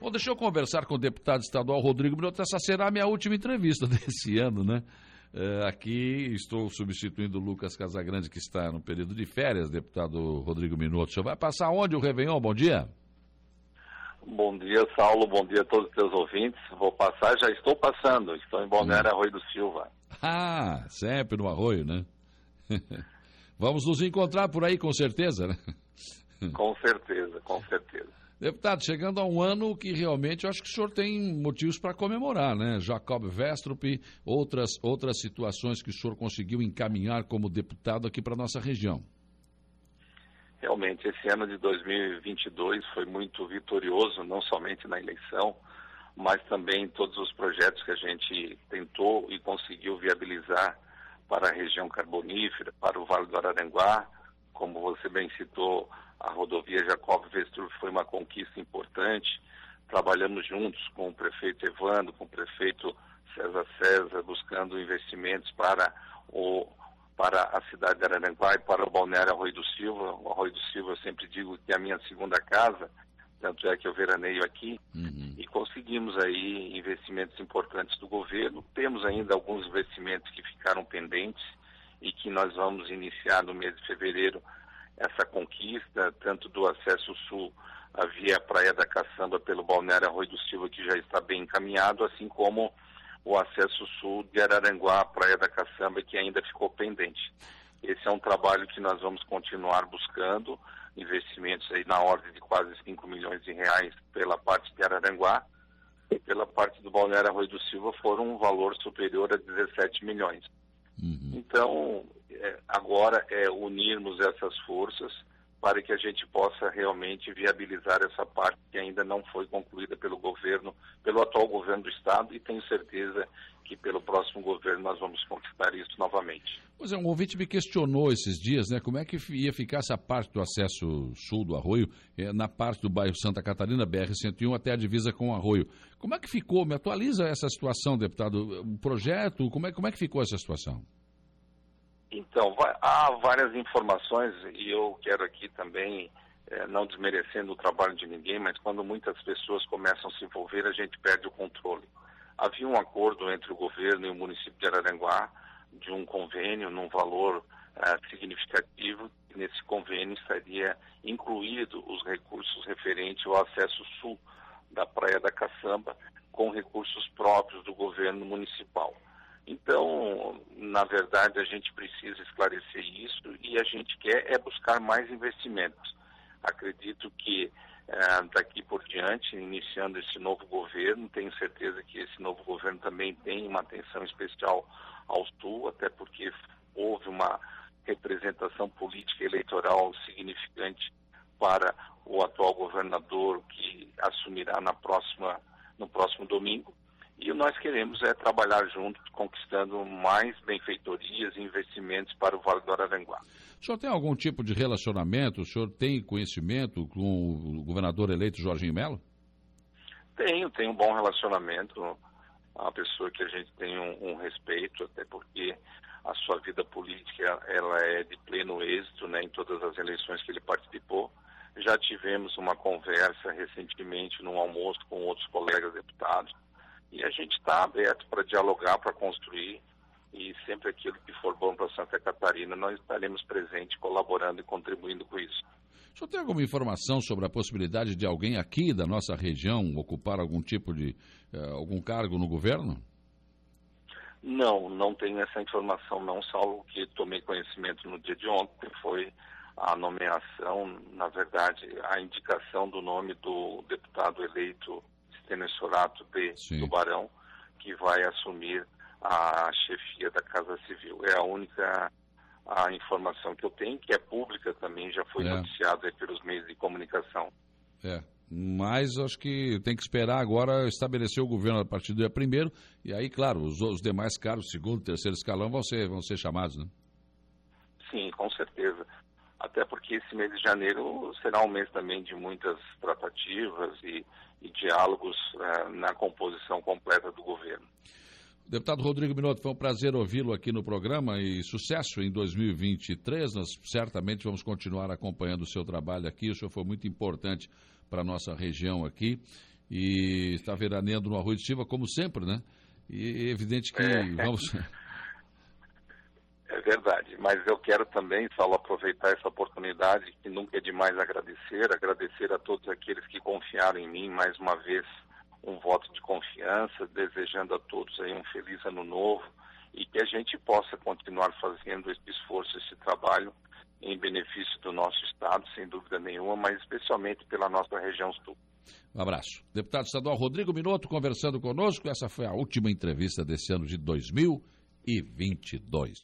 Bom, deixa eu conversar com o deputado estadual Rodrigo Minotto. Essa será a minha última entrevista desse ano, né? É, aqui estou substituindo o Lucas Casagrande, que está no período de férias, deputado Rodrigo Minotto. O senhor vai passar onde o Réveillon? Bom dia. Bom dia, Saulo. Bom dia a todos os teus ouvintes. Vou passar, já estou passando. Estou em Balneário Arroio do Silva. Ah, sempre no Arroio, né? Vamos nos encontrar por aí, com certeza, né? Com certeza, com certeza. Deputado, chegando a um ano que realmente eu acho que o senhor tem motivos para comemorar, né? Jacob Vestrup, outras, outras situações que o senhor conseguiu encaminhar como deputado aqui para a nossa região. Realmente, esse ano de 2022 foi muito vitorioso, não somente na eleição, mas também em todos os projetos que a gente tentou e conseguiu viabilizar para a região carbonífera, para o Vale do Araranguá, como você bem citou, a rodovia Jacob Vestrup foi uma conquista importante. Trabalhamos juntos com o prefeito Evandro, com o prefeito César César, buscando investimentos para, o, para a cidade de Araranguá e para o balneário Arroio do Silva. O Arroio do Silva eu sempre digo que é a minha segunda casa, tanto é que eu veraneio aqui, uhum. e conseguimos aí investimentos importantes do governo. Temos ainda alguns investimentos que ficaram pendentes e que nós vamos iniciar no mês de fevereiro essa conquista, tanto do acesso sul via Praia da Caçamba pelo Balneário Arroio do Silva, que já está bem encaminhado, assim como o acesso sul de Araranguá à Praia da Caçamba, que ainda ficou pendente. Esse é um trabalho que nós vamos continuar buscando, investimentos aí na ordem de quase 5 milhões de reais pela parte de Araranguá, e pela parte do Balneário Arroio do Silva foram um valor superior a 17 milhões. Uhum. Então, agora é unirmos essas forças para que a gente possa realmente viabilizar essa parte que ainda não foi concluída pelo governo, pelo atual governo do Estado, e tenho certeza que pelo próximo governo nós vamos conquistar isso novamente. Pois é, um ouvinte me questionou esses dias, né, como é que ia ficar essa parte do acesso sul do Arroio, é, na parte do bairro Santa Catarina, BR-101, até a divisa com o Arroio. Como é que ficou? Me atualiza essa situação, deputado. O projeto, como é, como é que ficou essa situação? Então, vai, há várias informações e eu quero aqui também, é, não desmerecendo o trabalho de ninguém, mas quando muitas pessoas começam a se envolver, a gente perde o controle. Havia um acordo entre o governo e o município de Araranguá de um convênio num valor é, significativo. Nesse convênio estaria incluído os recursos referentes ao acesso sul da Praia da Caçamba com recursos próprios do governo municipal. Então, na verdade, a gente precisa esclarecer isso e a gente quer é buscar mais investimentos. Acredito que é, daqui por diante, iniciando esse novo governo, tenho certeza que esse novo governo também tem uma atenção especial ao Sul, até porque houve uma representação política eleitoral significante para o atual governador que assumirá na próxima, no próximo domingo. E nós queremos é trabalhar junto, conquistando mais benfeitorias e investimentos para o Vale do Araranguá. O senhor tem algum tipo de relacionamento? O senhor tem conhecimento com o governador eleito Jorginho Melo? Tenho, tenho um bom relacionamento. Uma pessoa que a gente tem um, um, respeito, até porque a sua vida política ela é de pleno êxito né, em todas as eleições que ele participou. Já tivemos uma conversa recentemente num almoço com outros colegas deputados e a gente está aberto para dialogar, para construir, e sempre aquilo que for bom para Santa Catarina, nós estaremos presentes, colaborando e contribuindo com isso. O senhor tem alguma informação sobre a possibilidade de alguém aqui da nossa região ocupar algum tipo de, uh, algum cargo no governo? Não, não tenho essa informação não, salvo que tomei conhecimento no dia de ontem, foi a nomeação, na verdade, a indicação do nome do deputado eleito Tenessurato de Sim. Tubarão, que vai assumir a chefia da Casa Civil. É a única a informação que eu tenho, que é pública também, já foi é. noticiada pelos meios de comunicação. É, mas acho que tem que esperar agora estabelecer o governo a partir do dia primeiro, e aí, claro, os, os demais cargos, segundo, terceiro escalão, vão ser, vão ser chamados, né? Sim, com certeza. Até porque esse mês de janeiro será um mês também de muitas tratativas e e diálogos uh, na composição completa do governo. Deputado Rodrigo Minotto, foi um prazer ouvi-lo aqui no programa e sucesso em 2023. Nós certamente vamos continuar acompanhando o seu trabalho aqui. O senhor foi muito importante para a nossa região aqui e está veraneando no Arroio de Silva, como sempre, né? E é evidente que é. vamos. Verdade, mas eu quero também, Saulo, aproveitar essa oportunidade, que nunca é demais agradecer, agradecer a todos aqueles que confiaram em mim, mais uma vez, um voto de confiança, desejando a todos aí um feliz ano novo e que a gente possa continuar fazendo esse esforço, esse trabalho em benefício do nosso Estado, sem dúvida nenhuma, mas especialmente pela nossa região sul. Um abraço. Deputado estadual Rodrigo Minuto conversando conosco. Essa foi a última entrevista desse ano de 2022.